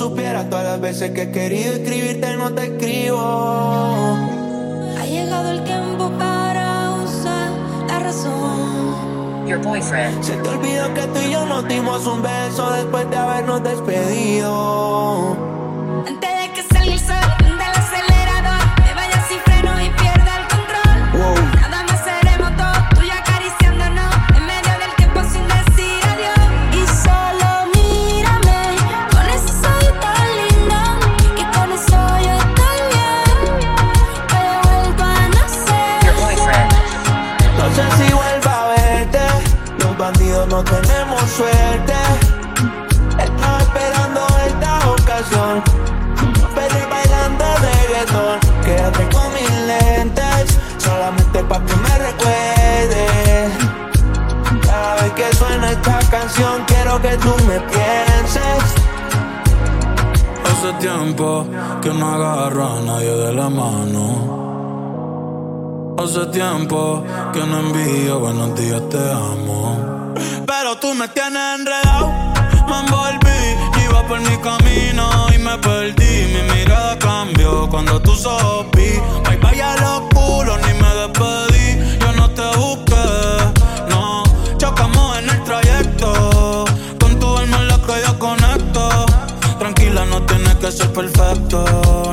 supieras todas las veces que he querido escribirte, no te escribo. Ha llegado el tiempo para usar la razón. Your boyfriend. Se te olvidó que tú y yo nos dimos un beso después de habernos despedido. No tenemos suerte. Estaba esperando esta ocasión. Pero bailando reggaetón. Quédate con mis lentes. Solamente pa' que me recuerdes. Cada vez que suena esta canción, quiero que tú me pienses. Hace tiempo que no agarro a nadie de la mano. Hace tiempo que no envío buenos días, te amo. Pero tú me tienes enredado, me envolví, iba por mi camino y me perdí. Mi mirada cambió cuando tú sopí. Bye bye a los culos, ni me despedí. Yo no te busqué, no. Chocamos en el trayecto. Con tu alma en la que yo conecto. Tranquila, no tienes que ser perfecto,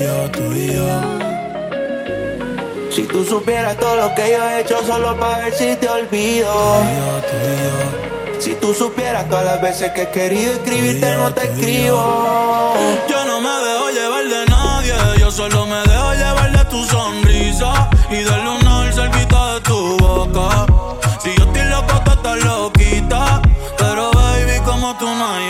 Yo, tú y yo. Si tú supieras todo lo que yo he hecho solo para ver si te olvido. Tú y yo, tú y yo. Si tú supieras todas las veces que he querido escribirte, no te escribo. Yo no me dejo llevar de nadie, yo solo me dejo llevar de tu sonrisa y del lunar cerquita de tu boca. Si yo estoy loco, tú estás loquita, pero baby, como tú no hay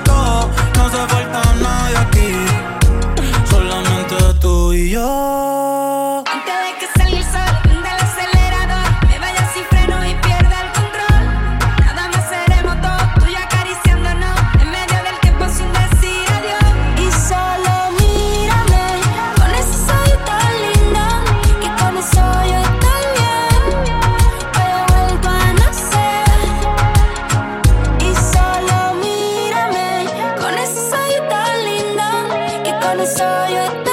gonna saw you